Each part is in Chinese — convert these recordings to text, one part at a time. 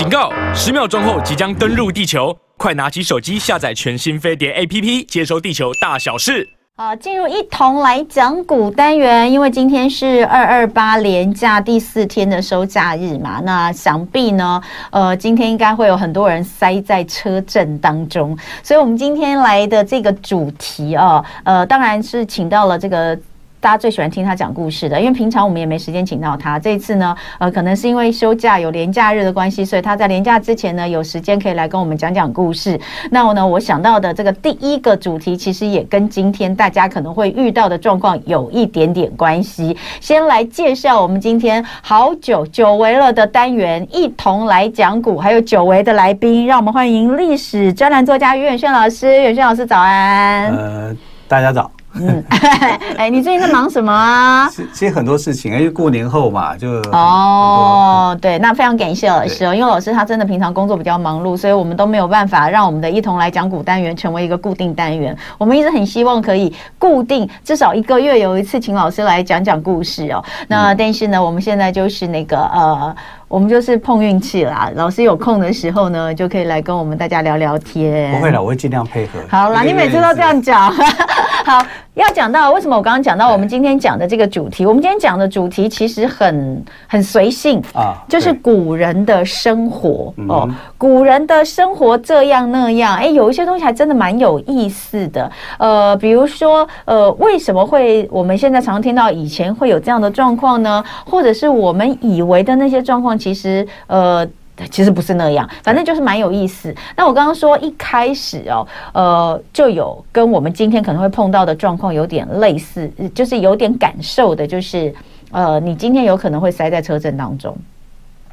警告！十秒钟后即将登陆地球，快拿起手机下载全新飞碟 APP，接收地球大小事。好，进入一同来讲股单元，因为今天是二二八连假第四天的收假日嘛，那想必呢，呃，今天应该会有很多人塞在车阵当中，所以我们今天来的这个主题啊，呃，当然是请到了这个。大家最喜欢听他讲故事的，因为平常我们也没时间请到他。这一次呢，呃，可能是因为休假有连假日的关系，所以他在连假之前呢，有时间可以来跟我们讲讲故事。那我呢，我想到的这个第一个主题，其实也跟今天大家可能会遇到的状况有一点点关系。先来介绍我们今天好久久违了的单元，一同来讲股，还有久违的来宾，让我们欢迎历史专栏作家于远炫老师。远炫老师早安。呃，大家早。嗯，哎，你最近在忙什么啊？其实很多事情，因为过年后嘛，就哦，对，那非常感谢老师哦，因为老师他真的平常工作比较忙碌，所以我们都没有办法让我们的一同来讲古单元成为一个固定单元。我们一直很希望可以固定至少一个月有一次请老师来讲讲故事哦。那但是呢，我们现在就是那个呃。我们就是碰运气啦，老师有空的时候呢，就可以来跟我们大家聊聊天。不会了，我会尽量配合。好啦，你每次都这样讲。好，要讲到为什么我刚刚讲到我们今天讲的这个主题，我们今天讲的主题其实很很随性啊，就是古人的生活哦，古人的生活这样那样，哎，有一些东西还真的蛮有意思的。呃，比如说，呃，为什么会我们现在常听到以前会有这样的状况呢？或者是我们以为的那些状况？其实，呃，其实不是那样，反正就是蛮有意思。那我刚刚说一开始哦，呃，就有跟我们今天可能会碰到的状况有点类似，就是有点感受的，就是呃，你今天有可能会塞在车阵当中。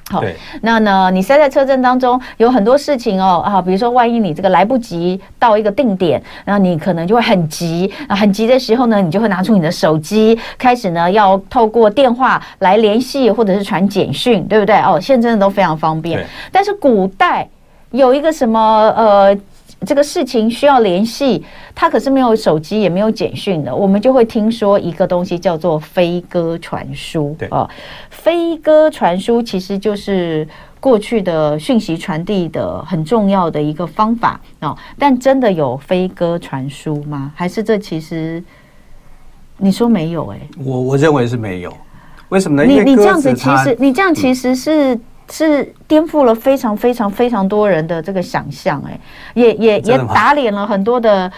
好，那呢，你塞在车阵当中有很多事情哦啊，比如说万一你这个来不及到一个定点，那你可能就会很急啊，很急的时候呢，你就会拿出你的手机，开始呢要透过电话来联系或者是传简讯，对不对？哦，现在真的都非常方便。但是古代有一个什么呃？这个事情需要联系，他可是没有手机也没有简讯的，我们就会听说一个东西叫做飞鸽传书。对啊，飞鸽传书其实就是过去的讯息传递的很重要的一个方法啊。但真的有飞鸽传书吗？还是这其实你说没有？哎，我我认为是没有。为什么呢？你你这样子其实你这样其实是。嗯是颠覆了非常非常非常多人的这个想象，哎，也也也打脸了很多的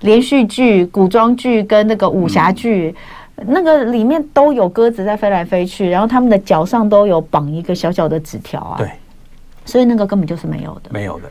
连续剧、古装剧跟那个武侠剧，嗯、那个里面都有鸽子在飞来飞去，然后他们的脚上都有绑一个小小的纸条啊，对，所以那个根本就是没有的，没有的。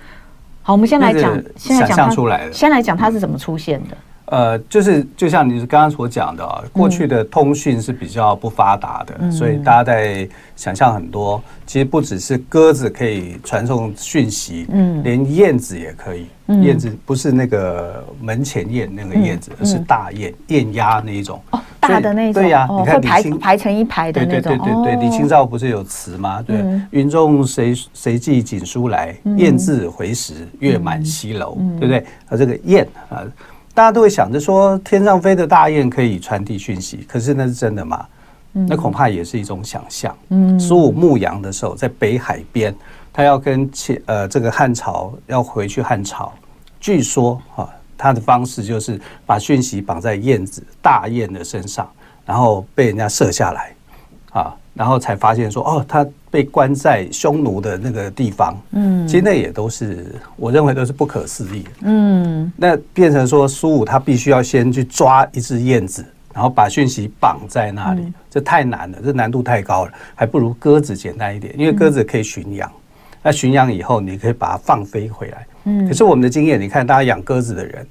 好，我们先来讲，先来讲它出来的，先来讲它是怎么出现的。呃，就是就像你刚刚所讲的啊，过去的通讯是比较不发达的，嗯、所以大家在想象很多。其实不只是鸽子可以传送讯息，嗯，连燕子也可以。嗯、燕子不是那个门前燕那个燕子，嗯、而是大雁，燕鸭那一种。哦，大的那种。对呀、啊，哦、你看排排成一排的那种。对对对对，李清照不是有词吗？对，嗯、云中谁谁寄锦书来？嗯、雁字回时，月满西楼，嗯、对不对？啊这个雁啊。大家都会想着说，天上飞的大雁可以传递讯息，可是那是真的吗？那恐怕也是一种想象。嗯，苏武牧羊的时候，在北海边，他要跟前呃这个汉朝要回去汉朝，据说哈，他的方式就是把讯息绑在燕子大雁的身上，然后被人家射下来，啊。然后才发现说，哦，他被关在匈奴的那个地方，嗯，其实那也都是我认为都是不可思议，嗯，那变成说苏武他必须要先去抓一只燕子，然后把讯息绑在那里，嗯、这太难了，这难度太高了，还不如鸽子简单一点，因为鸽子可以驯养，嗯、那驯养以后你可以把它放飞回来，嗯，可是我们的经验，你看大家养鸽子的人，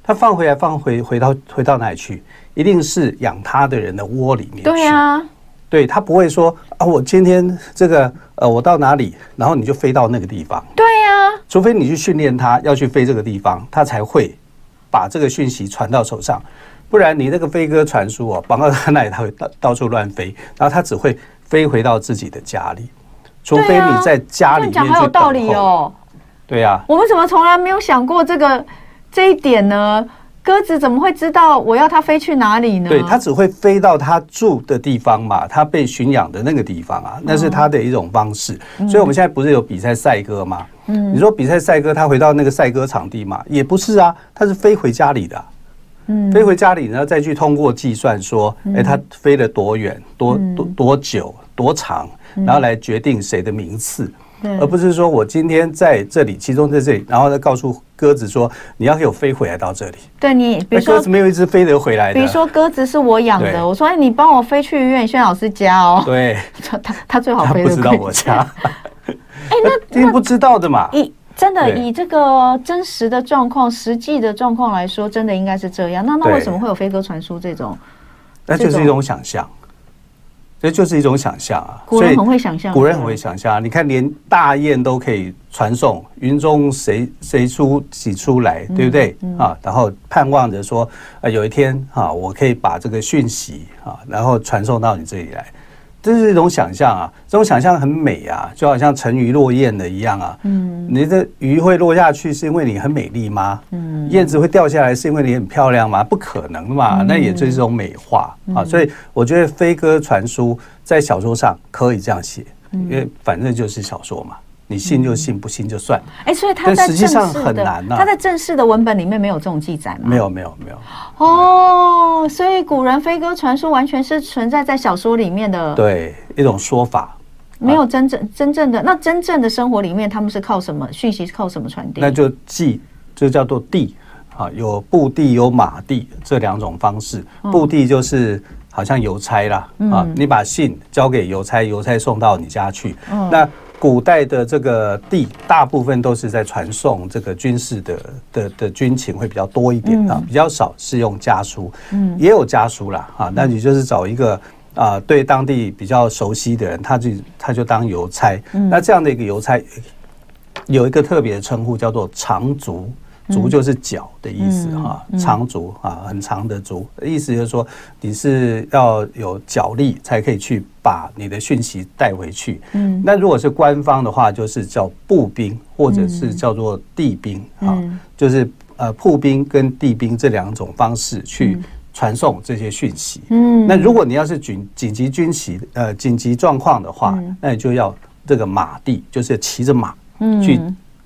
他放回来放回回到回到哪里去？一定是养它的人的窝里面，对呀。对，他不会说啊，我今天这个呃，我到哪里，然后你就飞到那个地方。对呀，除非你去训练他要去飞这个地方，他才会把这个讯息传到手上。不然你那个飞鸽传书哦，绑到他那里，他会到到处乱飞，然后他只会飞回到自己的家里。除非你在家里面好有道理哦。对呀，我们怎么从来没有想过这个这一点呢？鸽子怎么会知道我要它飞去哪里呢？对，它只会飞到它住的地方嘛，它被驯养的那个地方啊，那是它的一种方式。嗯、所以我们现在不是有比赛赛鸽吗？嗯，你说比赛赛鸽，它回到那个赛鸽场地嘛，也不是啊，它是飞回家里的、啊。嗯，飞回家里然后再去通过计算说，哎、欸，它飞了多远、多多多久、多长，然后来决定谁的名次。而不是说我今天在这里，其中在这里，然后再告诉鸽子说，你要给我飞回来到这里。对你，比如说鸽子没有一只飞得回来的。比如说鸽子是我养的，我说哎，你帮我飞去于远轩老师家哦。对，他他最好飞得。他不知道我家。哎，那 并不知道的嘛。以真的以这个真实的状况、实际的状况来说，真的应该是这样。那那为什么会有飞鸽传书这种？那就是一种想象。这就是一种想象啊，古人很会想象，古人很会想象。你看，连大雁都可以传送“云中谁谁出几出来”，对不对啊？然后盼望着说，啊，有一天啊，我可以把这个讯息啊，然后传送到你这里来。这是一种想象啊，这种想象很美啊，就好像沉鱼落雁的一样啊。嗯，你的鱼会落下去是因为你很美丽吗？嗯，燕子会掉下来是因为你很漂亮吗？不可能嘛，那也就是一种美化啊。所以我觉得飞鸽传书在小说上可以这样写，因为反正就是小说嘛。你信就信，不信就算。哎，所以他在实际上很难啊。他在正式的文本里面没有这种记载吗？没有，没有，没有。哦，所以古人飞鸽传书完全是存在在小说里面的，对一种说法，没有真正真正的。那真正的生活里面，他们是靠什么讯息？是靠什么传递？那就记，就叫做递啊，有布递有马递这两种方式。布递就是好像邮差啦啊，你把信交给邮差，邮差送到你家去。那古代的这个地，大部分都是在传送这个军事的的的军情会比较多一点啊，比较少是用家书，嗯，也有家书啦啊。那你就是找一个啊，对当地比较熟悉的人，他就他就当邮差。那这样的一个邮差，有一个特别的称呼叫做长足。足就是脚的意思哈，长足啊，很长的足，意思就是说你是要有脚力才可以去把你的讯息带回去。嗯，那如果是官方的话，就是叫步兵或者是叫做地兵啊，就是呃步兵跟地兵这两种方式去传送这些讯息。嗯，那如果你要是紧紧急军旗呃紧急状况的话，那你就要这个马地，就是骑着马去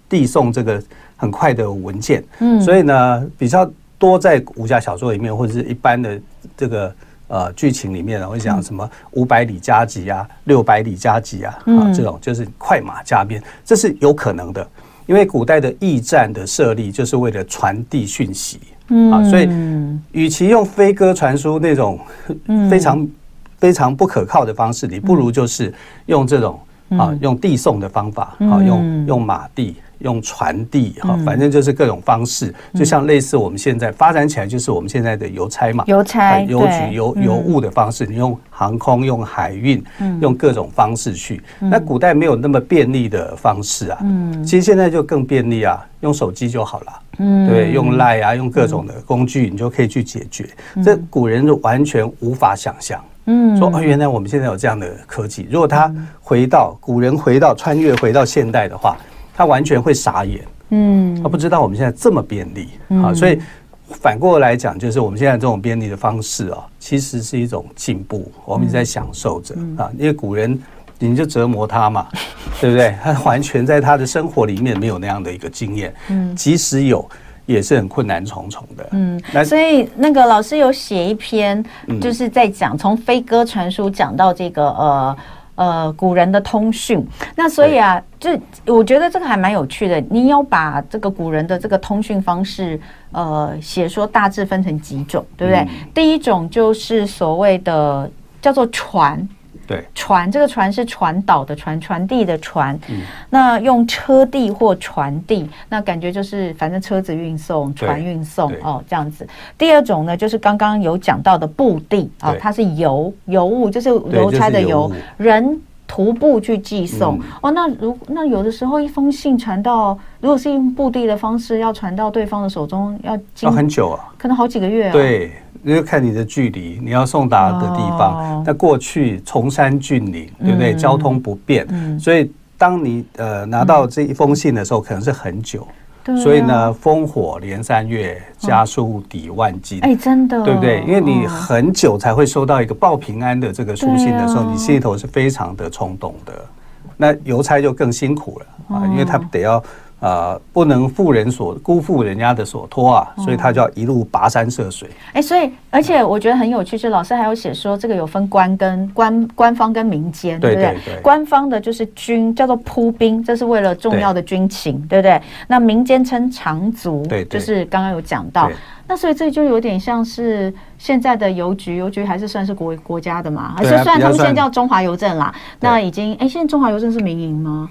递送这个。很快的文件，嗯，所以呢，比较多在武侠小说里面或者是一般的这个呃剧情里面，会讲什么五百里加急啊，六百里加急啊，啊，这种就是快马加鞭，这是有可能的，因为古代的驿站的设立就是为了传递讯息，嗯，啊，所以与其用飞鸽传书那种非常非常不可靠的方式，你不如就是用这种啊，用递送的方法，啊，用用马递。用传递哈，反正就是各种方式，就像类似我们现在发展起来，就是我们现在的邮差嘛，邮差、邮局、邮邮物的方式，你用航空、用海运、用各种方式去。那古代没有那么便利的方式啊，其实现在就更便利啊，用手机就好了，嗯，对，用 Line 啊，用各种的工具，你就可以去解决。这古人就完全无法想象，嗯，说哦，原来我们现在有这样的科技。如果他回到古人，回到穿越回到现代的话。他完全会傻眼，嗯，他不知道我们现在这么便利啊，所以反过来讲，就是我们现在这种便利的方式啊，其实是一种进步，我们一直在享受着啊。因为古人你就折磨他嘛，对不对？他完全在他的生活里面没有那样的一个经验，嗯，即使有，也是很困难重重的，嗯。所以那个老师有写一篇，就是在讲从飞鸽传书讲到这个呃。呃，古人的通讯，那所以啊，就我觉得这个还蛮有趣的。你有把这个古人的这个通讯方式，呃，写说大致分成几种，对不对？嗯、第一种就是所谓的叫做传。对，传这个传是传导的传，传递的传。嗯，那用车递或传递，那感觉就是反正车子运送、船运送哦，这样子。第二种呢，就是刚刚有讲到的步递啊，它是邮邮物，就是邮差的邮，人徒步去寄送。哦，那如那有的时候一封信传到，如果是用步递的方式要传到对方的手中，要要很久啊，可能好几个月啊。对。那就看你的距离，你要送达的地方。那过去崇山峻岭，对不对？交通不便，所以当你呃拿到这一封信的时候，可能是很久。所以呢，烽火连三月，家书抵万金。哎，真的，对不对？因为你很久才会收到一个报平安的这个书信的时候，你心里头是非常的冲动的。那邮差就更辛苦了啊，因为他得要。呃，不能负人所辜负人家的所托啊，所以他就要一路跋山涉水。哎、嗯欸，所以而且我觉得很有趣，是老师还有写说，这个有分官跟官官方跟民间，对不对？官方的就是军，叫做铺兵，这是为了重要的军情，对，对不对？那民间称长卒，对，就是刚刚有讲到。那所以这就有点像是现在的邮局，邮局还是算是国国家的嘛？而且虽然他们现在叫中华邮政啦，那已经哎、欸，现在中华邮政是民营吗？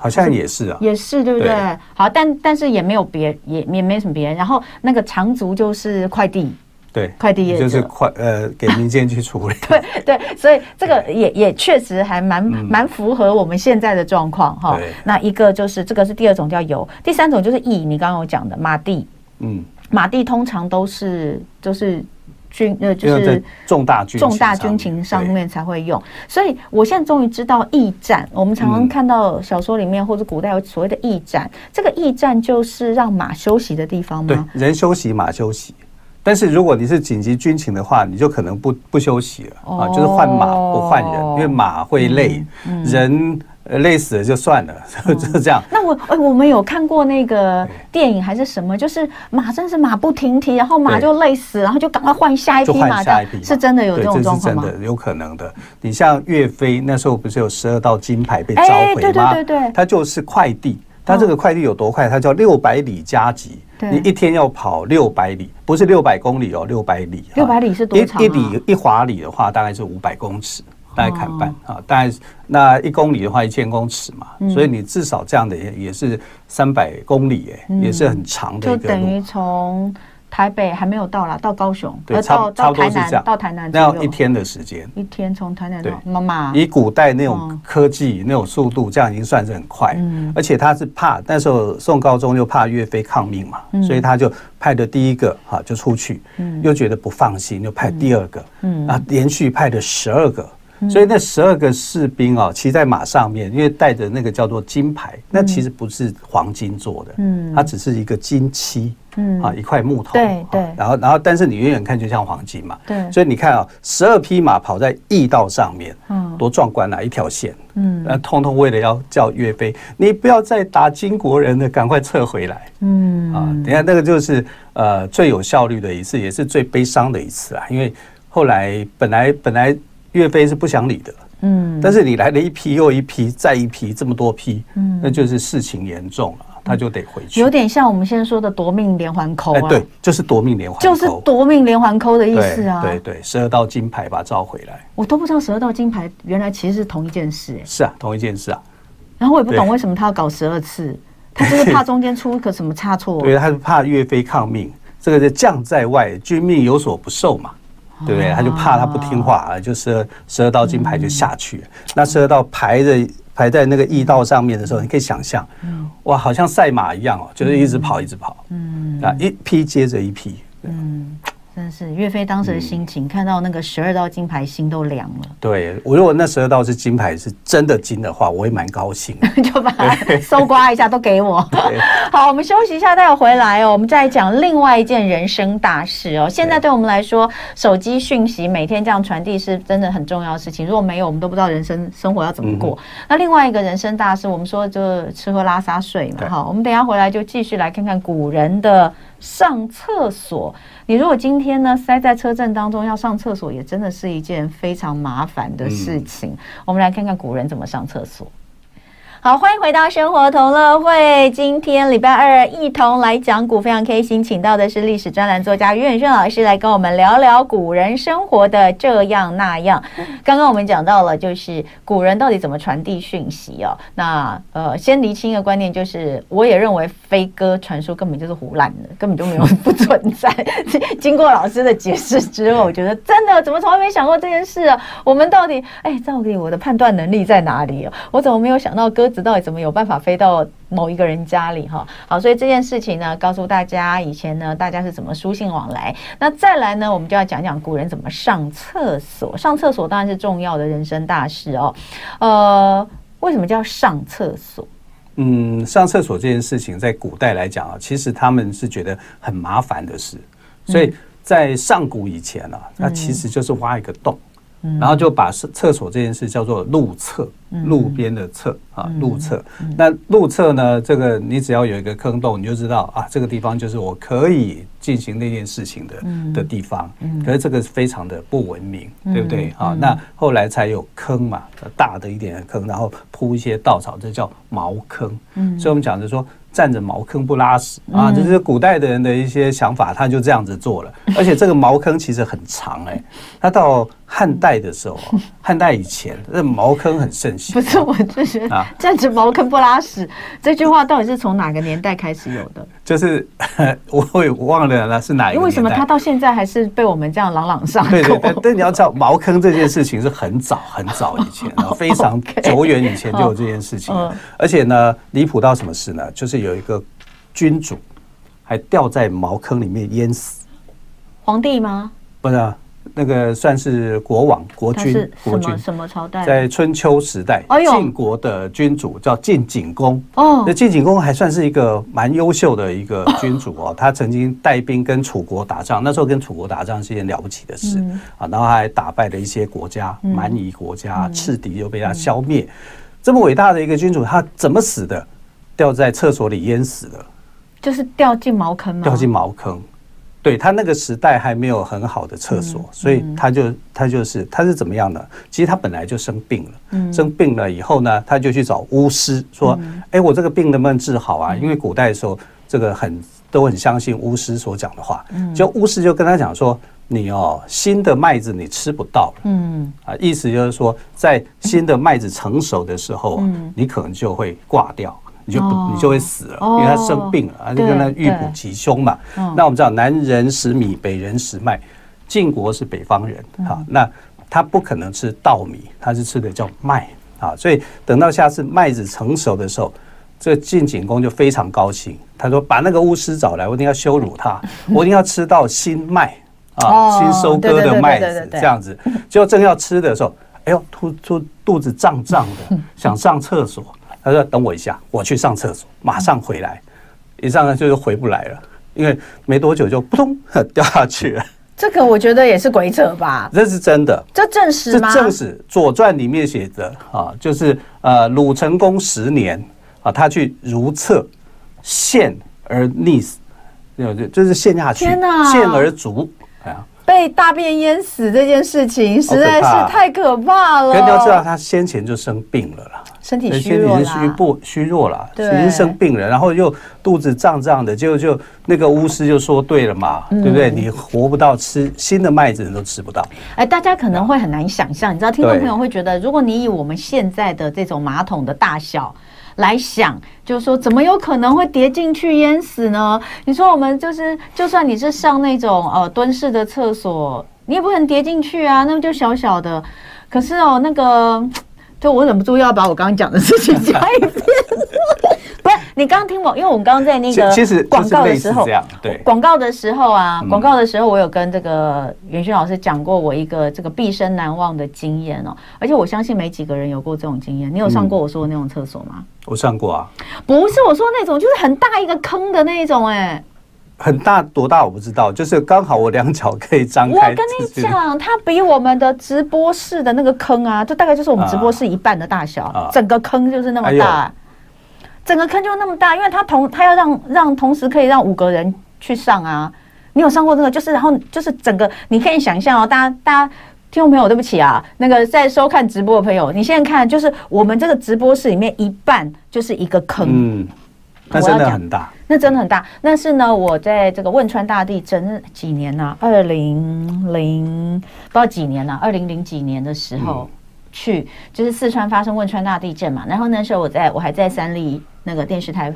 好像也是啊，也是对不对？对好，但但是也没有别，也也没什么别人。然后那个长足就是快递，对，快递业就是快呃 给民间去处理。对对，所以这个也也确实还蛮蛮、嗯、符合我们现在的状况哈。那一个就是这个是第二种叫邮，第三种就是驿，你刚刚有讲的马地，嗯，马地通常都是就是。军呃，就是重大军重大军情上面才会用，所以我现在终于知道驿站。我们常常看到小说里面或者古代有所谓的驿站，这个驿站就是让马休息的地方吗？对，人休息，马休息。但是如果你是紧急军情的话，你就可能不不休息了啊，就是换马不换人，因为马会累，人。累死了就算了，就这样。那我哎，我们有看过那个电影还是什么？就是马真是马不停蹄，然后马就累死，然后就赶快换下一匹马。下一匹是真的有这种状况吗？真的，有可能的。你像岳飞那时候不是有十二道金牌被召回吗？对对对，他就是快递，他这个快递有多快？他叫六百里加急，你一天要跑六百里，不是六百公里哦，六百里。六百里是多长？一里一华里的话，大概是五百公尺。大概砍半啊，大概那一公里的话，一千公尺嘛，所以你至少这样的也也是三百公里哎，也是很长的一个路。就等于从台北还没有到啦，到高雄，对，差差不多是这样。到台南那要一天的时间，一天从台南到妈妈。以古代那种科技那种速度，这样已经算是很快。嗯，而且他是怕那时候宋高宗又怕岳飞抗命嘛，所以他就派的第一个哈就出去，又觉得不放心，又派第二个，嗯。啊，连续派的十二个。所以那十二个士兵哦，骑在马上面，因为带着那个叫做金牌，那其实不是黄金做的，嗯，它只是一个金漆，嗯。啊，一块木头，对对。然后然后，但是你远远看就像黄金嘛，对。所以你看啊，十二匹马跑在驿道上面，嗯，多壮观啊，一条线，嗯，那通通为了要叫岳飞，你不要再打金国人了，赶快撤回来，嗯。啊，等下那个就是呃最有效率的一次，也是最悲伤的一次啊，因为后来本来本来。岳飞是不想理的，嗯，但是你来了一批又一批，再一批，这么多批，嗯，那就是事情严重了，他就得回去。有点像我们现在说的夺命连环扣啊，对，就是夺命连环扣，就是夺命连环扣的意思啊，对对，十二道金牌把他召回来。我都不知道十二道金牌原来其实是同一件事，是啊，同一件事啊。然后我也不懂为什么他要搞十二次，他就是怕中间出个什么差错，对，他是怕岳飞抗命，这个是将在外，君命有所不受嘛。对不对？他就怕他不听话啊，就十二十二道金牌就下去了。那十二道排着排在那个驿道上面的时候，你可以想象，哇，好像赛马一样哦，就是一直跑，一直跑，嗯，啊，一批接着一批，嗯。真是岳飞当时的心情，嗯、看到那个十二道金牌，心都凉了。对，我如果那十二道是金牌，是真的金的话，我也蛮高兴，就把它搜刮一下，都给我。好，我们休息一下，待会回来哦。我们再讲另外一件人生大事哦。现在对我们来说，手机讯息每天这样传递是真的很重要的事情。如果没有，我们都不知道人生生活要怎么过。嗯、那另外一个人生大事，我们说就吃喝拉撒睡嘛。好，我们等一下回来就继续来看看古人的上厕所。你如果今天呢塞在车站当中要上厕所，也真的是一件非常麻烦的事情。我们来看看古人怎么上厕所。好，欢迎回到生活同乐会。今天礼拜二一同来讲股，非常开心，请到的是历史专栏作家于远炫老师来跟我们聊聊古人生活的这样那样。刚刚我们讲到了，就是古人到底怎么传递讯息哦。那呃，先厘清一个观念，就是我也认为飞鸽传书根本就是胡乱的，根本就没有不存在。经过老师的解释之后，我觉得真的怎么从来没想过这件事啊？我们到底哎，到底我的判断能力在哪里哦？我怎么没有想到鸽？到底怎么有办法飞到某一个人家里哈？好，所以这件事情呢，告诉大家以前呢，大家是怎么书信往来。那再来呢，我们就要讲讲古人怎么上厕所。上厕所当然是重要的人生大事哦。呃，为什么叫上厕所？嗯，上厕所这件事情在古代来讲啊，其实他们是觉得很麻烦的事，所以在上古以前啊，那其实就是挖一个洞。然后就把厕所这件事叫做路厕，路边的厕啊，路厕。那路厕呢，这个你只要有一个坑洞，你就知道啊，这个地方就是我可以进行那件事情的的地方。可是这个非常的不文明，对不对啊？那后来才有坑嘛，大的一点的坑，然后铺一些稻草，这叫茅坑。所以我们讲的说。站着茅坑不拉屎啊，这是古代的人的一些想法，他就这样子做了。而且这个茅坑其实很长哎，他到汉代的时候，汉代以前那茅坑很盛行。不是，我就是站着茅坑不拉屎这句话到底是从哪个年代开始有的？就是 我也忘了那是哪一个。为什么他到现在还是被我们这样朗朗上口？对对对，但你要知道茅坑这件事情是很早很早以前，非常久远以前就有这件事情。而且呢，离谱到什么事呢？就是。有一个君主还掉在茅坑里面淹死，皇帝吗？不是，啊，那个算是国王、国君、国君。什么朝代？在春秋时代，晋国的君主叫晋景公。哦，那晋景公还算是一个蛮优秀的一个君主哦。他曾经带兵跟楚国打仗，那时候跟楚国打仗是一件了不起的事啊。然后还打败了一些国家，蛮夷国家，赤敌又被他消灭。这么伟大的一个君主，他怎么死的？掉在厕所里淹死的，就是掉进茅坑吗？掉进茅坑，对，他那个时代还没有很好的厕所，所以他就他就是他是怎么样呢？其实他本来就生病了，生病了以后呢，他就去找巫师说：“哎，我这个病能不能治好啊？”因为古代的时候，这个很都很相信巫师所讲的话，就巫师就跟他讲说：“你哦，新的麦子你吃不到了，嗯。啊，意思就是说，在新的麦子成熟的时候，你可能就会挂掉。”你就不，你就会死了，因为他生病了，就跟他预卜吉凶嘛。那我们知道，南人食米，北人食麦。晋国是北方人，哈，那他不可能吃稻米，他是吃的叫麦啊。所以等到下次麦子成熟的时候，这晋景公就非常高兴，他说：“把那个巫师找来，我一定要羞辱他，我一定要吃到新麦啊，新收割的麦子这样子。”结果正要吃的时候，哎呦，突突肚子胀胀的，想上厕所。他说：“等我一下，我去上厕所，马上回来。一上来就是回不来了，因为没多久就扑通掉下去了。这个我觉得也是鬼扯吧？这是真的，这证实吗？这证实《左传》里面写的啊，就是呃，鲁成公十年啊，他去如厕，陷而溺死，就就是陷下去，陷而卒，哎呀。”被大便淹死这件事情实在是太可怕了。可你要知道，他先前就生病了啦，身体虚弱了，虚不虚弱了，已经生病了，然后又肚子胀胀的，就就那个巫师就说对了嘛，对不对？你活不到吃新的麦子，你都吃不到。哎，大家可能会很难想象，你知道，听众朋友会觉得，如果你以我们现在的这种马桶的大小。来想，就是说，怎么有可能会跌进去淹死呢？你说我们就是，就算你是上那种呃蹲式的厕所，你也不可能跌进去啊，那么就小小的。可是哦，那个，就我忍不住要把我刚刚讲的事情讲一遍。不是你刚刚听我，因为我们刚刚在那个其实广告的时候，对广告的时候啊，广告的时候，我有跟这个袁勋老师讲过我一个这个毕生难忘的经验哦，而且我相信没几个人有过这种经验。你有上过我说的那种厕所吗？我上过啊，不是我说那种，就是很大一个坑的那种，哎，很大多大我不知道，就是刚好我两脚可以张开。我跟你讲，它比我们的直播室的那个坑啊，就大概就是我们直播室一半的大小，整个坑就是那么大。整个坑就那么大，因为它同它要让让同时可以让五个人去上啊。你有上过这个？就是然后就是整个，你可以想象哦，大家大家听众朋友，对不起啊，那个在收看直播的朋友，你现在看就是我们这个直播室里面一半就是一个坑，嗯，那真的很大，那真的很大。但是呢，我在这个汶川大地震几年呢、啊？二零零不知道几年了、啊？二零零几年的时候。嗯去就是四川发生汶川大地震嘛，然后那时候我在我还在三立那个电视台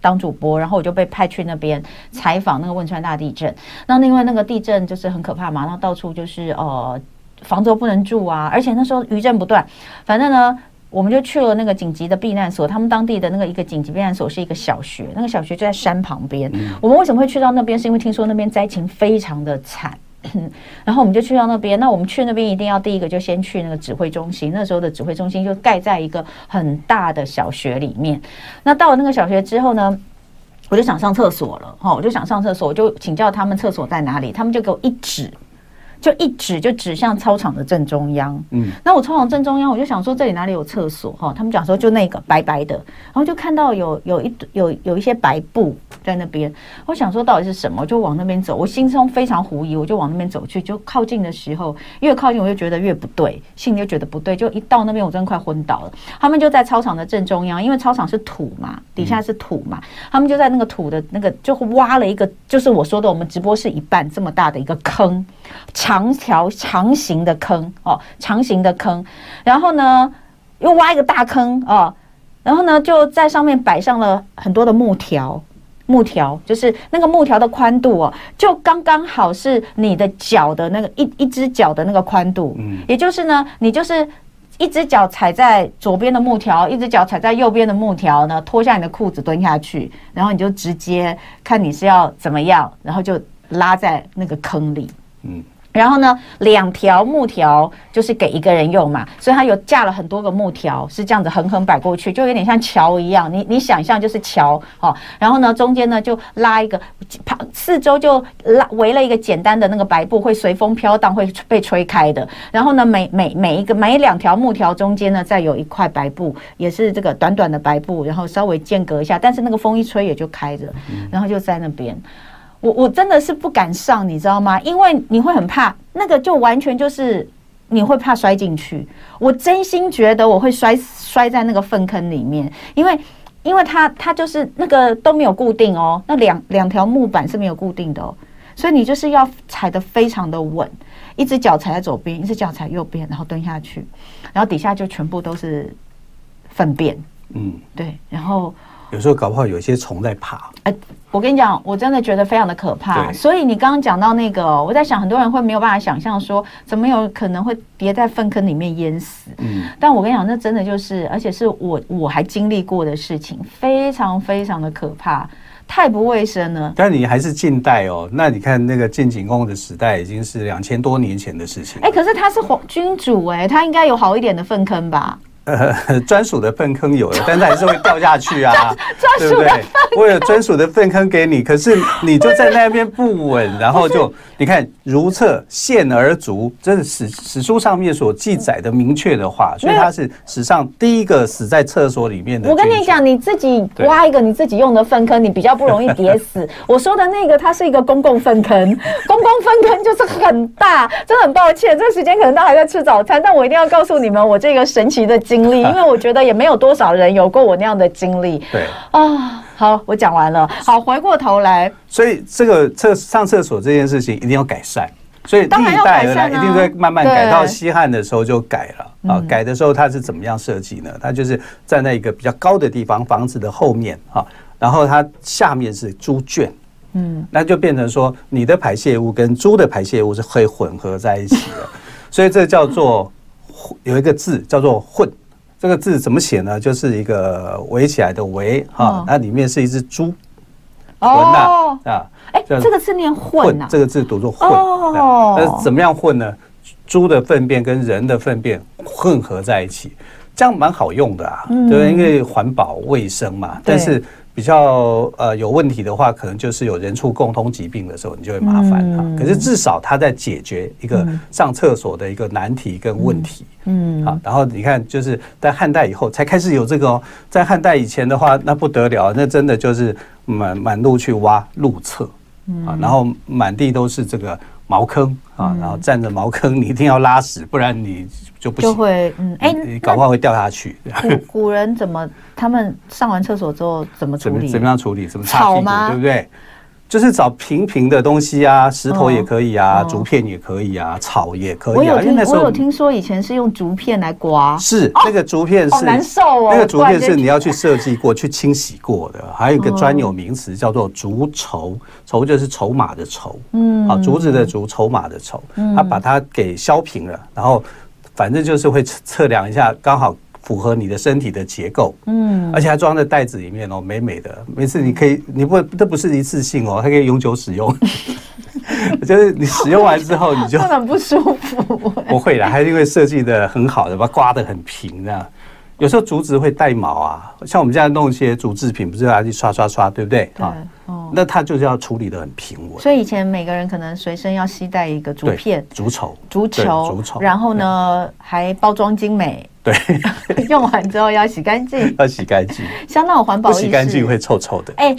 当主播，然后我就被派去那边采访那个汶川大地震。那另外那个地震就是很可怕嘛，然后到处就是呃房子都不能住啊，而且那时候余震不断。反正呢，我们就去了那个紧急的避难所，他们当地的那个一个紧急避难所是一个小学，那个小学就在山旁边。我们为什么会去到那边？是因为听说那边灾情非常的惨。然后我们就去到那边。那我们去那边一定要第一个就先去那个指挥中心。那时候的指挥中心就盖在一个很大的小学里面。那到了那个小学之后呢，我就想上厕所了，哈，我就想上厕所，我就请教他们厕所在哪里，他们就给我一指。就一指就指向操场的正中央，嗯，那我操场正中央，我就想说这里哪里有厕所哈？他们讲说就那个白白的，然后就看到有有一有有一些白布在那边，我想说到底是什么，我就往那边走，我心中非常狐疑，我就往那边走去，就靠近的时候越靠近我就觉得越不对，心里就觉得不对，就一到那边我真的快昏倒了。他们就在操场的正中央，因为操场是土嘛，底下是土嘛，他们就在那个土的那个就挖了一个，就是我说的我们直播室一半这么大的一个坑。长条长形的坑哦，长形的坑，然后呢，又挖一个大坑哦，然后呢，就在上面摆上了很多的木条，木条就是那个木条的宽度哦，就刚刚好是你的脚的那个一一只脚的那个宽度，嗯，也就是呢，你就是一只脚踩在左边的木条，一只脚踩在右边的木条呢，脱下你的裤子蹲下去，然后你就直接看你是要怎么样，然后就拉在那个坑里。嗯，然后呢，两条木条就是给一个人用嘛，所以它有架了很多个木条，是这样子横横摆过去，就有点像桥一样。你你想象就是桥哦，然后呢，中间呢就拉一个旁，四周就拉围了一个简单的那个白布，会随风飘荡，会被吹开的。然后呢，每每每一个每两条木条中间呢，再有一块白布，也是这个短短的白布，然后稍微间隔一下，但是那个风一吹也就开着，然后就在那边。我我真的是不敢上，你知道吗？因为你会很怕，那个就完全就是你会怕摔进去。我真心觉得我会摔摔在那个粪坑里面，因为因为它它就是那个都没有固定哦，那两两条木板是没有固定的哦，所以你就是要踩得非常的稳，一只脚踩在左边，一只脚踩右边，然后蹲下去，然后底下就全部都是粪便。嗯，对，然后。有时候搞不好有一些虫在爬。哎，我跟你讲，我真的觉得非常的可怕。所以你刚刚讲到那个，我在想，很多人会没有办法想象说，怎么有可能会跌在粪坑里面淹死？嗯，但我跟你讲，那真的就是，而且是我我还经历过的事情，非常非常的可怕，太不卫生了。但你还是近代哦，那你看那个晋景公的时代已经是两千多年前的事情。哎，可是他是皇君主哎，他应该有好一点的粪坑吧？呃，专属的粪坑有了，但是还是会掉下去啊，对不对？我有专属的粪坑给你，可是你就在那边不稳，然后就 你看如厕陷而卒，这是史史书上面所记载的明确的话，所以他是史上第一个死在厕所里面的。我跟你讲，你自己挖一个你自己用的粪坑，你比较不容易跌死。我说的那个，它是一个公共粪坑，公共粪坑就是很大，真的很抱歉，这个时间可能他还在吃早餐，但我一定要告诉你们，我这个神奇的经历，因为我觉得也没有多少人有过我那样的经历。对啊。好，我讲完了。好，回过头来，所以这个厕上厕所这件事情一定要改善。所以历代而来，一定会慢慢改。到西汉的时候就改了啊。改的时候它是怎么样设计呢？它就是站在一个比较高的地方，房子的后面啊，然后它下面是猪圈，嗯，那就变成说你的排泄物跟猪的排泄物是可以混合在一起的。所以这叫做有一个字叫做混。这个字怎么写呢？就是一个围起来的围哈，那里面是一只猪，混呐啊，哎，这个字念混呐，这个字读作混。哦，那怎么样混呢？猪的粪便跟人的粪便混合在一起，这样蛮好用的啊，对，因为环保卫生嘛。但是。比较呃有问题的话，可能就是有人畜共通疾病的时候，你就会麻烦啊。可是至少他在解决一个上厕所的一个难题跟问题。嗯，好，然后你看，就是在汉代以后才开始有这个哦。在汉代以前的话，那不得了，那真的就是满满路去挖路厕啊，然后满地都是这个。茅坑啊，然后站着茅坑，你一定要拉屎，不然你就不行。就会嗯，哎，你搞不好会掉下去。古古人怎么？他们上完厕所之后怎么处理？怎么样处理？怎么擦屁股？对不对？就是找平平的东西啊，石头也可以啊，竹片也可以啊，草也可以啊。我有听，我有听说以前是用竹片来刮，是那个竹片是难受哦，那个竹片是你要去设计过去清洗过的，还有一个专有名词叫做竹筹，筹就是筹码的筹，嗯，好，竹子的竹，筹码的筹，他把它给削平了，然后反正就是会测量一下，刚好。符合你的身体的结构，嗯，而且还装在袋子里面哦，美美的。每次你可以，你不，这不是一次性哦，它可以永久使用。就是你使用完之后，你就 很不舒服。不会啦，还是因为设计的很好的，把它刮得很平这样。有时候竹子会带毛啊，像我们家弄一些竹制品，不是要去刷刷刷，对不对？对，哦，那它就是要处理的很平稳。所以以前每个人可能随身要携带一个竹片、竹筹、竹球、竹筹，然后呢还包装精美。对，用完之后要洗干净，要洗干净，相当有环保意识。不洗干净会臭臭的。哎。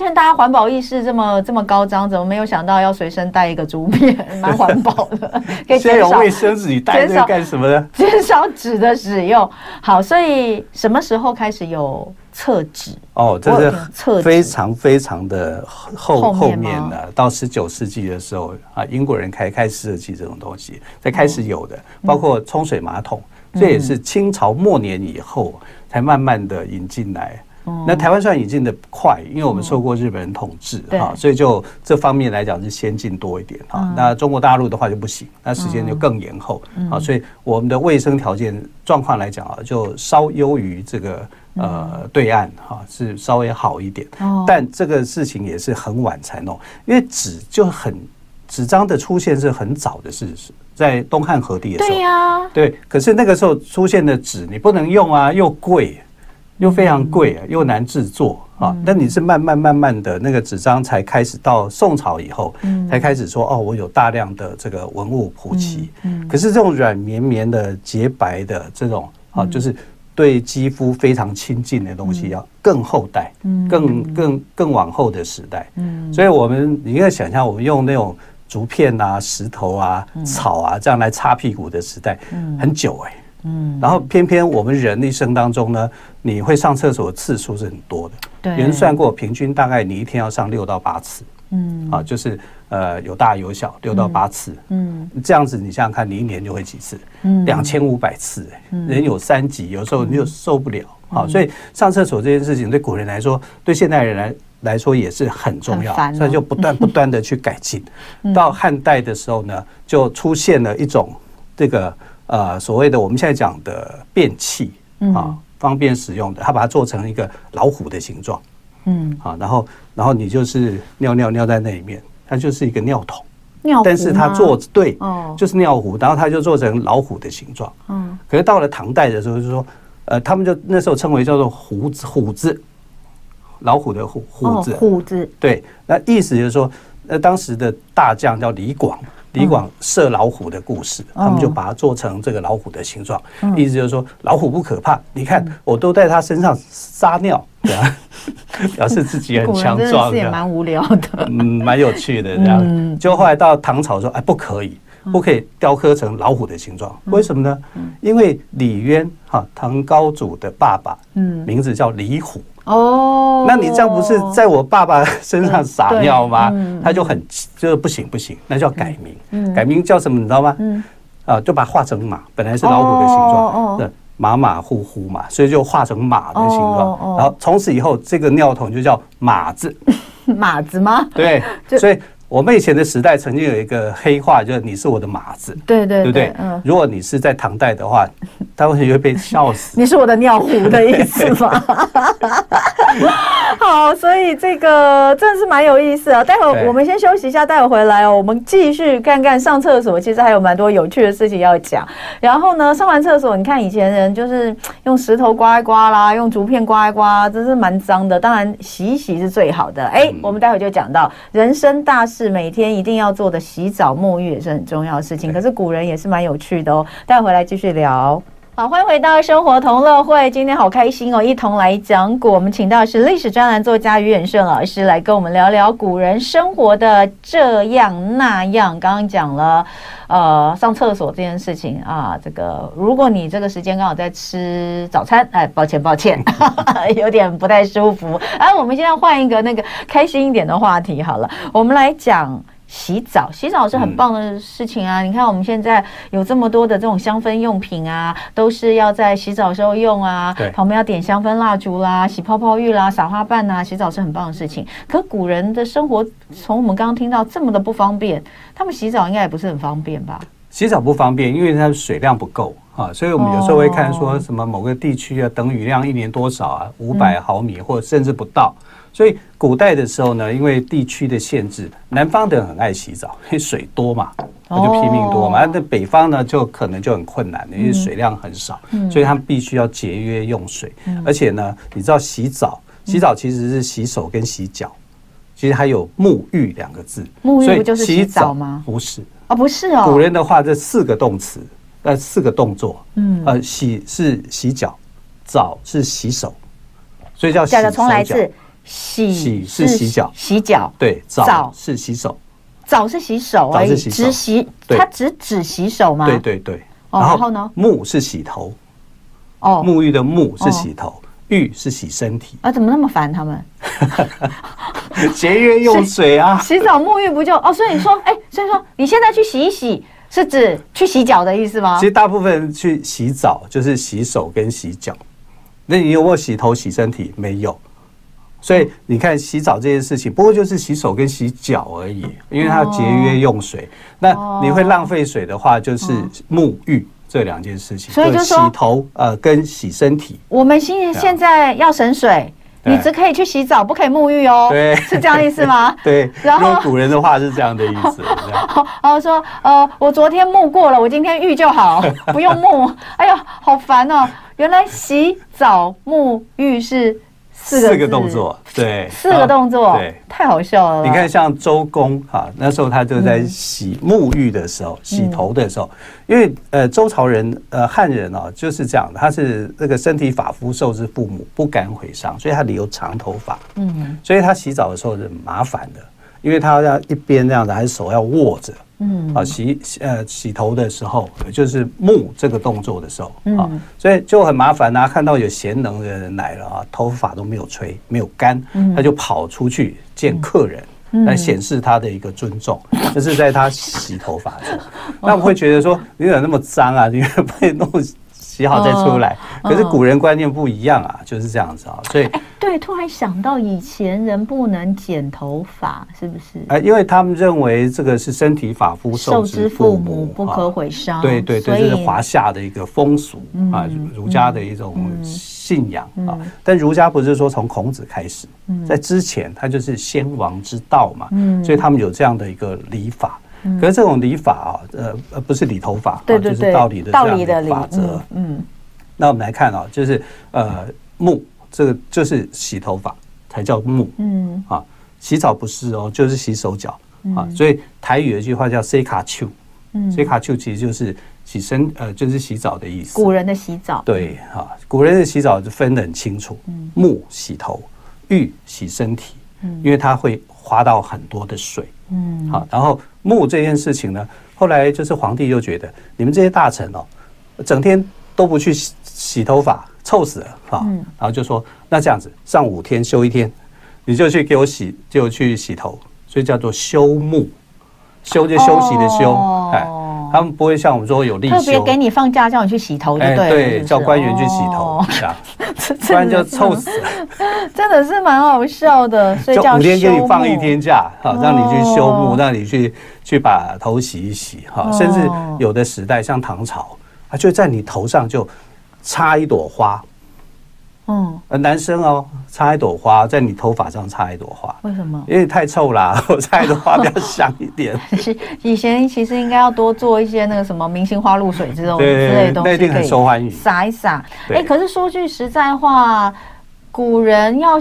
现在大家环保意识这么这么高涨，怎么没有想到要随身带一个竹片，蛮环保的。可以减少。现在有卫生纸，你带这个干什么呢？减少纸的使用。好，所以什么时候开始有厕纸？哦，这是非常非常的后后面的，到十九世纪的时候啊，英国人开开始设计这种东西，才开始有的，包括冲水马桶，这也是清朝末年以后才慢慢的引进来。那台湾算引进的快，因为我们受过日本人统治哈，所以就这方面来讲是先进多一点哈。那中国大陆的话就不行，那时间就更延后啊。所以我们的卫生条件状况来讲啊，就稍优于这个呃对岸哈，是稍微好一点。但这个事情也是很晚才弄，因为纸就很纸张的出现是很早的事实，在东汉和帝的时候。对呀，对。可是那个时候出现的纸你不能用啊，又贵。又非常贵啊，又难制作啊。那你是慢慢慢慢的那个纸张才开始到宋朝以后，才开始说哦，我有大量的这个文物普及。可是这种软绵绵的洁白的这种啊，就是对肌肤非常亲近的东西，要更后代，更更更往后的时代。所以我们你应该想象，我们用那种竹片啊、石头啊、草啊这样来擦屁股的时代，很久哎。嗯，然后偏偏我们人一生当中呢，你会上厕所的次数是很多的。对，有人算过，平均大概你一天要上六到八次。嗯，啊，就是呃有大有小，六到八次。嗯，这样子你想想看，你一年就会几次？嗯，两千五百次。哎，人有三急，有时候你就受不了。好，所以上厕所这件事情对古人来说，对现代人来来说也是很重要。所以就不断不断的去改进。到汉代的时候呢，就出现了一种这个。呃，所谓的我们现在讲的便器啊，方便使用的，它把它做成一个老虎的形状，嗯，啊，然后然后你就是尿尿尿在那里面，它就是一个尿桶，尿，但是它做对，哦，就是尿壶，然后它就做成老虎的形状，嗯，可是到了唐代的时候，就是说，呃，他们就那时候称为叫做虎子虎子，老虎的虎虎子，虎子，对，那意思就是说，那当时的大将叫李广。李广射老虎的故事，他们就把它做成这个老虎的形状，意思就是说老虎不可怕。你看，我都在它身上撒尿，对啊，表示自己很强壮。也蛮无聊的，嗯，蛮有趣的这样。就后来到唐朝说，哎，不可以，不可以雕刻成老虎的形状，为什么呢？因为李渊哈，唐高祖的爸爸，嗯，名字叫李虎。哦，那你这样不是在我爸爸身上撒尿吗？他就很就是不行不行，那就要改名，改名叫什么你知道吗？啊，就把它画成马，本来是老虎的形状，对，马马虎虎嘛，所以就画成马的形状，然后从此以后这个尿桶就叫马子，马子吗？对，所以。我们以前的时代曾经有一个黑话，就是你是我的马子，对对，对不对？嗯，如果你是在唐代的话，他会会被笑死。你是我的尿壶的意思吗？好，所以这个真的是蛮有意思啊。待会我们先休息一下，待会回来哦，我们继续看看上厕所，其实还有蛮多有趣的事情要讲。然后呢，上完厕所，你看以前人就是用石头刮一刮啦，用竹片刮一刮，真是蛮脏的。当然洗一洗是最好的。哎，我们待会就讲到人生大事。每天一定要做的洗澡沐浴也是很重要的事情，可是古人也是蛮有趣的哦。待会回来继续聊。好，欢迎回到生活同乐会，今天好开心哦，一同来讲古。我们请到的是历史专栏作家于远顺老师来跟我们聊聊古人生活的这样那样。刚刚讲了，呃，上厕所这件事情啊，这个如果你这个时间刚好在吃早餐，哎，抱歉抱歉，有点不太舒服。哎，我们现在换一个那个开心一点的话题好了，我们来讲。洗澡，洗澡是很棒的事情啊！嗯、你看我们现在有这么多的这种香氛用品啊，都是要在洗澡的时候用啊。对，旁边要点香氛蜡烛啦，洗泡泡浴啦，撒花瓣呐，洗澡是很棒的事情。可古人的生活，从我们刚刚听到这么的不方便，他们洗澡应该也不是很方便吧？洗澡不方便，因为它水量不够啊，所以我们有时候会看说什么某个地区啊，等雨量一年多少啊，五百毫米或者甚至不到。所以古代的时候呢，因为地区的限制，南方的人很爱洗澡，因为水多嘛，他就拼命多嘛。那北方呢，就可能就很困难，因为水量很少，所以他们必须要节约用水。而且呢，你知道洗澡，洗澡其实是洗手跟洗脚，其实还有沐浴两个字。沐浴不就是洗澡吗？不是啊，不是哦。古人的话，这四个动词，呃，四个动作，嗯，呃，洗是洗脚，澡是洗手，所以叫洗手脚。重来一次。洗洗是洗脚，洗脚对，澡是洗手，澡是洗手而已，只洗它只只洗手吗？对对对。然后呢？沐是洗头，哦，沐浴的沐是洗头，浴是洗身体。啊，怎么那么烦他们？节约用水啊！洗澡沐浴不就哦？所以你说，哎，所以说你现在去洗一洗，是指去洗脚的意思吗？其实大部分人去洗澡就是洗手跟洗脚，那你有没有洗头洗身体？没有。所以你看洗澡这件事情，不过就是洗手跟洗脚而已，因为它要节约用水。那你会浪费水的话，就是沐浴这两件事情。所以就说洗头呃跟洗身体。我们现现在要省水，你只可以去洗澡，不可以沐浴哦。对，是这样意思吗？对。然后古人的话是这样的意思。然后说呃，我昨天沐过了，我今天浴就好，不用沐。哎呀，好烦哦！原来洗澡沐浴是。四个动作，对，四个动作，对，太好笑了。你看，像周公哈，那时候他就在洗沐浴的时候，洗头的时候，因为呃，周朝人呃汉人哦就是这样的，他是那个身体发肤受之父母，不敢毁伤，所以他留长头发，嗯，所以他洗澡的时候是麻烦的，因为他要一边这样子，还是手要握着。嗯，啊，洗呃洗头的时候，就是沐这个动作的时候啊，所以就很麻烦啊。看到有贤能的人来了啊，头发都没有吹，没有干，他就跑出去见客人，来显示他的一个尊重。这是在他洗头发的时候，那我会觉得说，你怎么那么脏啊？你被弄洗好再出来。可是古人观念不一样啊，就是这样子啊，所以。对，突然想到以前人不能剪头发，是不是？哎，因为他们认为这个是身体发肤受之父母，不可毁伤。对对对，这是华夏的一个风俗啊，儒家的一种信仰啊。但儒家不是说从孔子开始，在之前他就是先王之道嘛，所以他们有这样的一个礼法。可是这种理法啊，呃呃，不是理头发，对对对，就是道理的这样的法则。嗯，那我们来看啊，就是呃沐。这个就是洗头发才叫沐，嗯啊，洗澡不是哦，就是洗手脚啊。所以台语有一句话叫 “say 卡丘”，嗯，say 卡丘其实就是洗身，呃，就是洗澡的意思。古人的洗澡，对啊，古人的洗澡就分得很清楚，沐洗头，浴洗身体，因为它会花到很多的水，嗯，好，然后木这件事情呢，后来就是皇帝就觉得你们这些大臣哦，整天都不去洗洗头发。臭死了哈，然后就说那这样子上五天休一天，你就去给我洗，就去洗头，所以叫做休沐，休就休息的休，哎，他们不会像我们说有例休，特别给你放假叫你去洗头，对对，叫官员去洗头，不然就臭死了，真的是蛮好笑的，所以叫五天给你放一天假，哈让你去休沐，让你去去把头洗一洗哈，甚至有的时代像唐朝，啊就在你头上就。插一朵花，嗯，男生哦，插一朵花在你头发上插一朵花，为什么？因为太臭啦，我插一朵花比较香一点。以前其实应该要多做一些那个什么明星花露水之种之类的东西，那一定很受欢迎。洒一撒，哎，可是说句实在话，古人要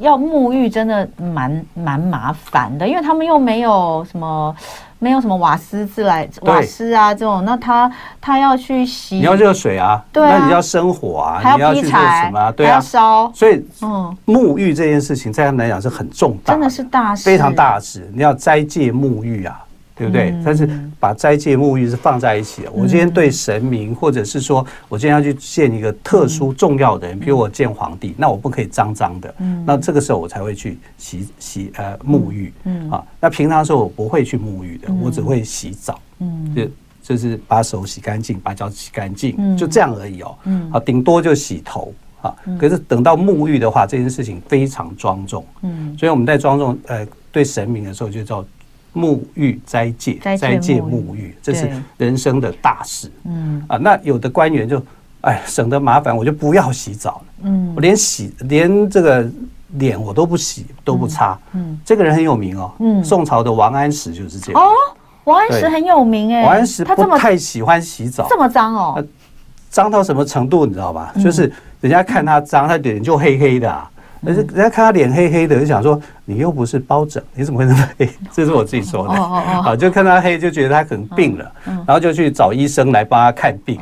要沐浴真的蛮蛮麻烦的，因为他们又没有什么。没有什么瓦斯自来瓦斯啊这种，那他他要去洗，你要热水啊，对啊，那你要生火啊，还要劈柴，对啊，烧，所以嗯，沐浴这件事情在他们来讲是很重大，真的是大事，非常大事，你要斋戒沐浴啊。对不对？但是把斋戒沐浴是放在一起的。我今天对神明，或者是说我今天要去见一个特殊重要的人，比如我见皇帝，那我不可以脏脏的。那这个时候我才会去洗洗呃沐浴。啊，那平常时候我不会去沐浴的，我只会洗澡。嗯，就就是把手洗干净，把脚洗干净，就这样而已哦。嗯，啊，顶多就洗头啊。可是等到沐浴的话，这件事情非常庄重。嗯，所以我们在庄重呃对神明的时候就叫。沐浴斋戒，斋戒沐浴，这是人生的大事。嗯啊，那有的官员就，哎，省得麻烦，我就不要洗澡了。嗯，我连洗连这个脸我都不洗都不擦。嗯，这个人很有名哦。嗯，宋朝的王安石就是这样。哦，王安石很有名哎。王安石他不太喜欢洗澡，这么脏哦。脏到什么程度你知道吧？就是人家看他脏，他脸就黑黑的。但是人家看他脸黑黑的，就想说你又不是包拯，你怎么会那么黑？这是我自己说的。好，就看他黑，就觉得他可能病了，然后就去找医生来帮他看病。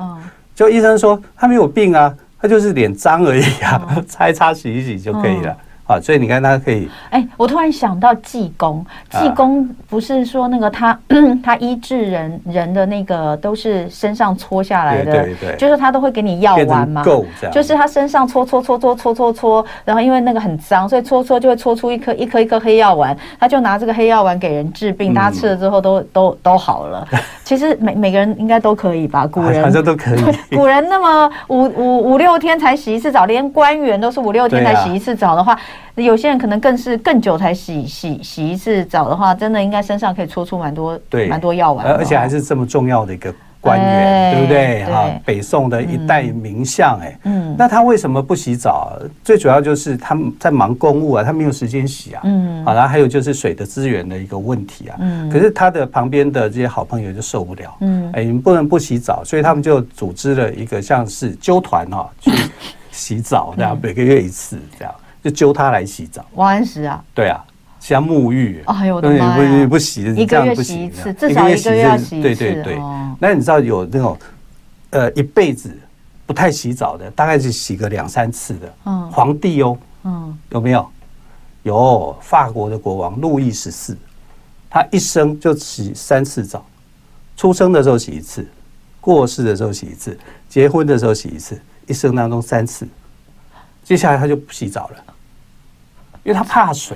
就医生说他没有病啊，他就是脸脏而已啊，擦一擦、洗一洗就可以了。啊，所以你看他可以。哎，我突然想到济公，济公不是说那个他 他医治人人的那个都是身上搓下来的，对对，就是他都会给你药丸嘛，就是他身上搓搓搓搓搓搓搓，然后因为那个很脏，所以搓搓就会搓出一颗一颗一颗黑药丸，他就拿这个黑药丸给人治病，大家吃了之后都都都好了。其实每每个人应该都可以吧，古人好像都可以。古人那么五五五六天才洗一次澡，连官员都是五六天才洗一次澡的话。有些人可能更是更久才洗洗洗一次澡的话，真的应该身上可以搓出蛮多对蛮多药丸，而且还是这么重要的一个官员，对不对？哈，北宋的一代名相，哎，嗯，那他为什么不洗澡？最主要就是他在忙公务啊，他没有时间洗啊，嗯，好，然后还有就是水的资源的一个问题啊，嗯，可是他的旁边的这些好朋友就受不了，嗯，哎，你们不能不洗澡，所以他们就组织了一个像是揪团哈，去洗澡，这样每个月一次这样。就揪他来洗澡，王安石啊，对啊，像沐浴，哎呦我的妈呀，不不洗，一个月洗一次，至少一个月要洗一次，对对对。那你知道有那种呃一辈子不太洗澡的，大概是洗个两三次的，嗯，皇帝哦，嗯，有没有？有，法国的国王路易十四，他一生就洗三次澡，出生的时候洗一次，过世的时候洗一次，结婚的时候洗一次，一生当中三次。接下来他就不洗澡了，因为他怕水。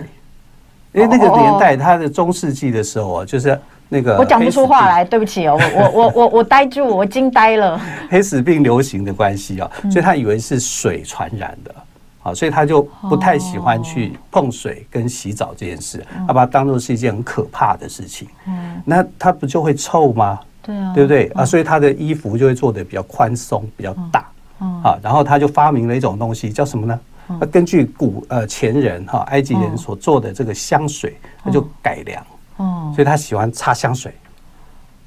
因为那个年代，他的中世纪的时候啊，就是那个我讲不出话来，对不起哦，我我我我我呆住，我惊呆了。黑死病流行的关系啊，所以他以为是水传染的，啊，所以他就不太喜欢去碰水跟洗澡这件事，他把它当做是一件很可怕的事情。嗯，那他不就会臭吗？对啊，对不对啊？所以他的衣服就会做的比较宽松，比较大。啊，然后他就发明了一种东西，叫什么呢？他根据古呃前人哈埃及人所做的这个香水，他就改良。哦，所以他喜欢擦香水，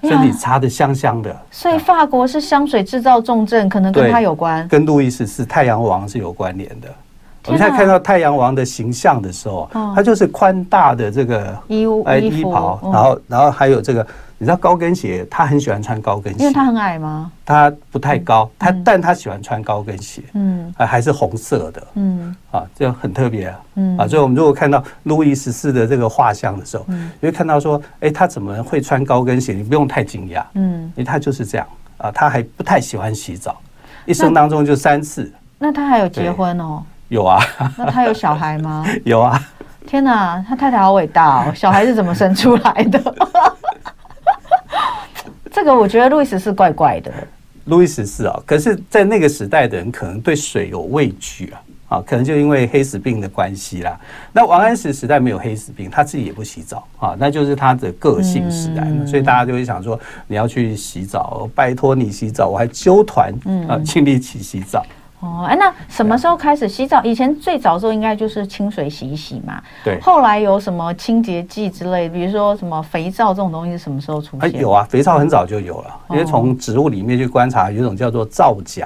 身体擦的香香的。所以法国是香水制造重镇，可能跟他有关，跟路易十四太阳王是有关联的。我们现在看到太阳王的形象的时候，他就是宽大的这个衣物衣袍，然后然后还有这个。你知道高跟鞋，他很喜欢穿高跟鞋，因为他很矮吗？他不太高，他但他喜欢穿高跟鞋，嗯，还是红色的，嗯，啊，这样很特别啊，嗯，啊，所以我们如果看到路易十四的这个画像的时候，嗯，你会看到说，哎，他怎么会穿高跟鞋？你不用太惊讶，嗯，因为他就是这样啊，他还不太喜欢洗澡，一生当中就三次。那他还有结婚哦？有啊。那他有小孩吗？有啊。天哪，他太太好伟大哦！小孩是怎么生出来的？这个我觉得路易十四怪怪的。路易十四啊，可是，在那个时代的人可能对水有畏惧啊，啊，可能就因为黑死病的关系啦。那王安石时代没有黑死病，他自己也不洗澡啊，那就是他的个性使然，嗯、所以大家就会想说，你要去洗澡，拜托你洗澡，我还揪团啊，尽力去洗澡。哦，哎，那什么时候开始洗澡？以前最早的时候应该就是清水洗一洗嘛。对。后来有什么清洁剂之类，比如说什么肥皂这种东西，是什么时候出现？有啊，肥皂很早就有了，因为从植物里面去观察，有一种叫做皂荚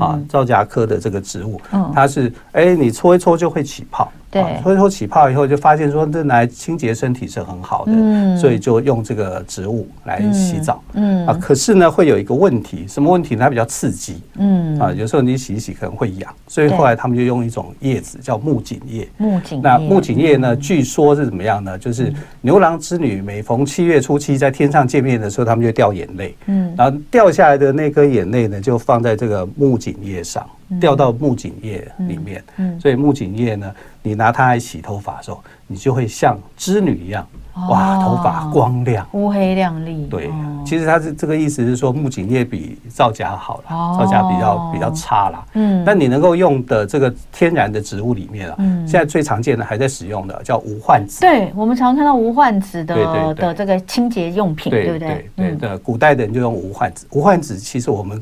啊，皂荚科的这个植物，它是哎，你搓一搓就会起泡。对，所以说起泡以后就发现说，这来清洁身体是很好的，嗯，所以就用这个植物来洗澡，嗯。啊，可是呢会有一个问题，什么问题呢？它比较刺激，嗯。啊，有时候你洗一洗可能会痒，所以后来他们就用一种叶子叫木槿叶，木槿叶，那木槿叶呢，据说是怎么样呢？就是牛郎织女每逢七月初七在天上见面的时候，他们就掉眼泪，嗯，然后掉下来的那颗眼泪呢，就放在这个木槿叶上。掉到木槿叶里面，所以木槿叶呢，你拿它来洗头发的时候，你就会像织女一样，哇，头发光亮，乌黑亮丽。对，其实它是这个意思是说木槿叶比皂荚好了，皂荚比较比较差啦。嗯，但你能够用的这个天然的植物里面啊，现在最常见的还在使用的叫无患子。对，我们常看到无患子的的这个清洁用品，对不对？对的，古代的人就用无患子。无患子其实我们。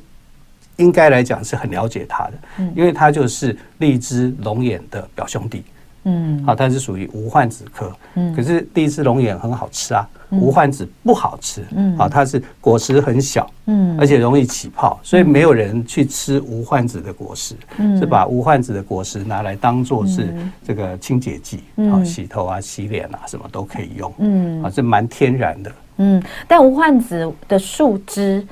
应该来讲是很了解它的，因为它就是荔枝龙眼的表兄弟，嗯，好，它是属于无患子科。嗯，可是第一次龙眼很好吃啊，无患子不好吃。嗯，好，它是果实很小，嗯，而且容易起泡，所以没有人去吃无患子的果实。嗯，是把无患子的果实拿来当做是这个清洁剂，好，洗头啊、洗脸啊，什么都可以用。嗯，啊，这蛮天然的。嗯，但无患子的树枝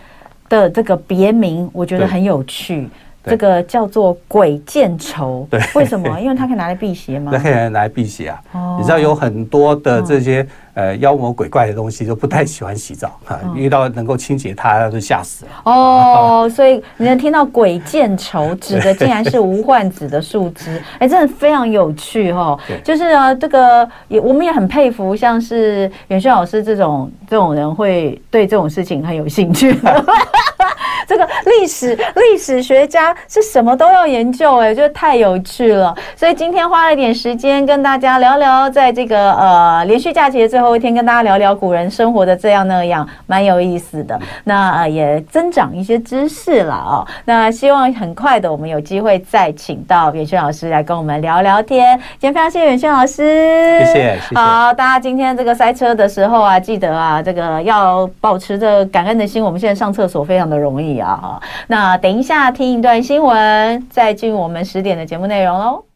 的这个别名，我觉得很有趣。这个叫做鬼见愁，对，为什么？因为它可以拿来辟邪吗？可以拿来辟邪啊！哦，你知道有很多的这些呃妖魔鬼怪的东西就不太喜欢洗澡 啊，遇到能够清洁它，就吓死了。哦，所以你能听到鬼见愁，指的竟然是无患子的树枝，哎，真的非常有趣哈。就是啊，这个也我们也很佩服，像是袁轩老师这种这种人会对这种事情很有兴趣。这个历史历史学家是什么都要研究哎，觉得太有趣了。所以今天花了一点时间跟大家聊聊，在这个呃连续假期的最后一天，跟大家聊聊古人生活的这样那样，蛮有意思的。那呃也增长一些知识了哦。那希望很快的，我们有机会再请到远轩老师来跟我们聊聊天。今天非常谢谢远轩老师，谢谢。谢谢。好，大家今天这个塞车的时候啊，记得啊，这个要保持着感恩的心。我们现在上厕所非常的容易。啊，那等一下听一段新闻，再进入我们十点的节目内容喽。